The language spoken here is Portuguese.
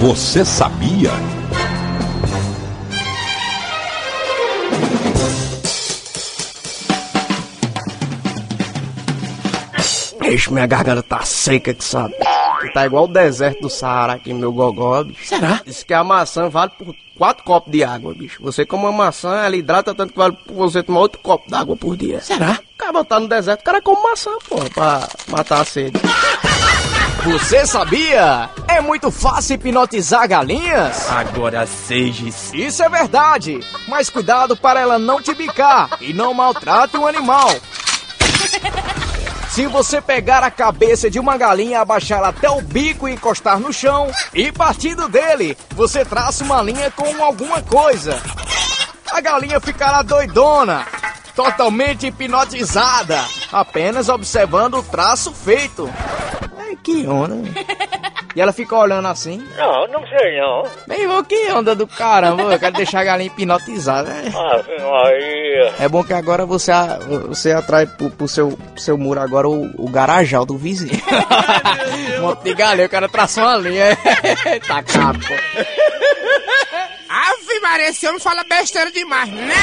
Você sabia? Bicho, minha garganta tá seca que sabe. Tá igual o deserto do Saara aqui, meu gogó, bicho. Será? Diz que a maçã vale por quatro copos de água, bicho. Você come uma maçã, ela hidrata tanto que vale por você tomar outro copo d'água por dia. Será? O cara tá no deserto, o cara come maçã, porra, pra matar a sede. Você sabia? É muito fácil hipnotizar galinhas? Agora sejas. Isso é verdade, mas cuidado para ela não te bicar e não maltrate um animal. Se você pegar a cabeça de uma galinha, abaixá-la até o bico e encostar no chão, e partindo dele, você traça uma linha com alguma coisa. A galinha ficará doidona, totalmente hipnotizada, apenas observando o traço feito. Ai, que onda. E ela fica olhando assim. Não, não sei não. Bem, irmão, que onda do caramba, eu quero deixar a galinha hipnotizada. né? Maria. É bom que agora você, você atrai pro, pro seu, pro seu muro agora o, o garajal do vizinho. um monte de galinha, o cara traçou uma linha. tá cabo. Ave Maria, esse homem fala besteira demais, né?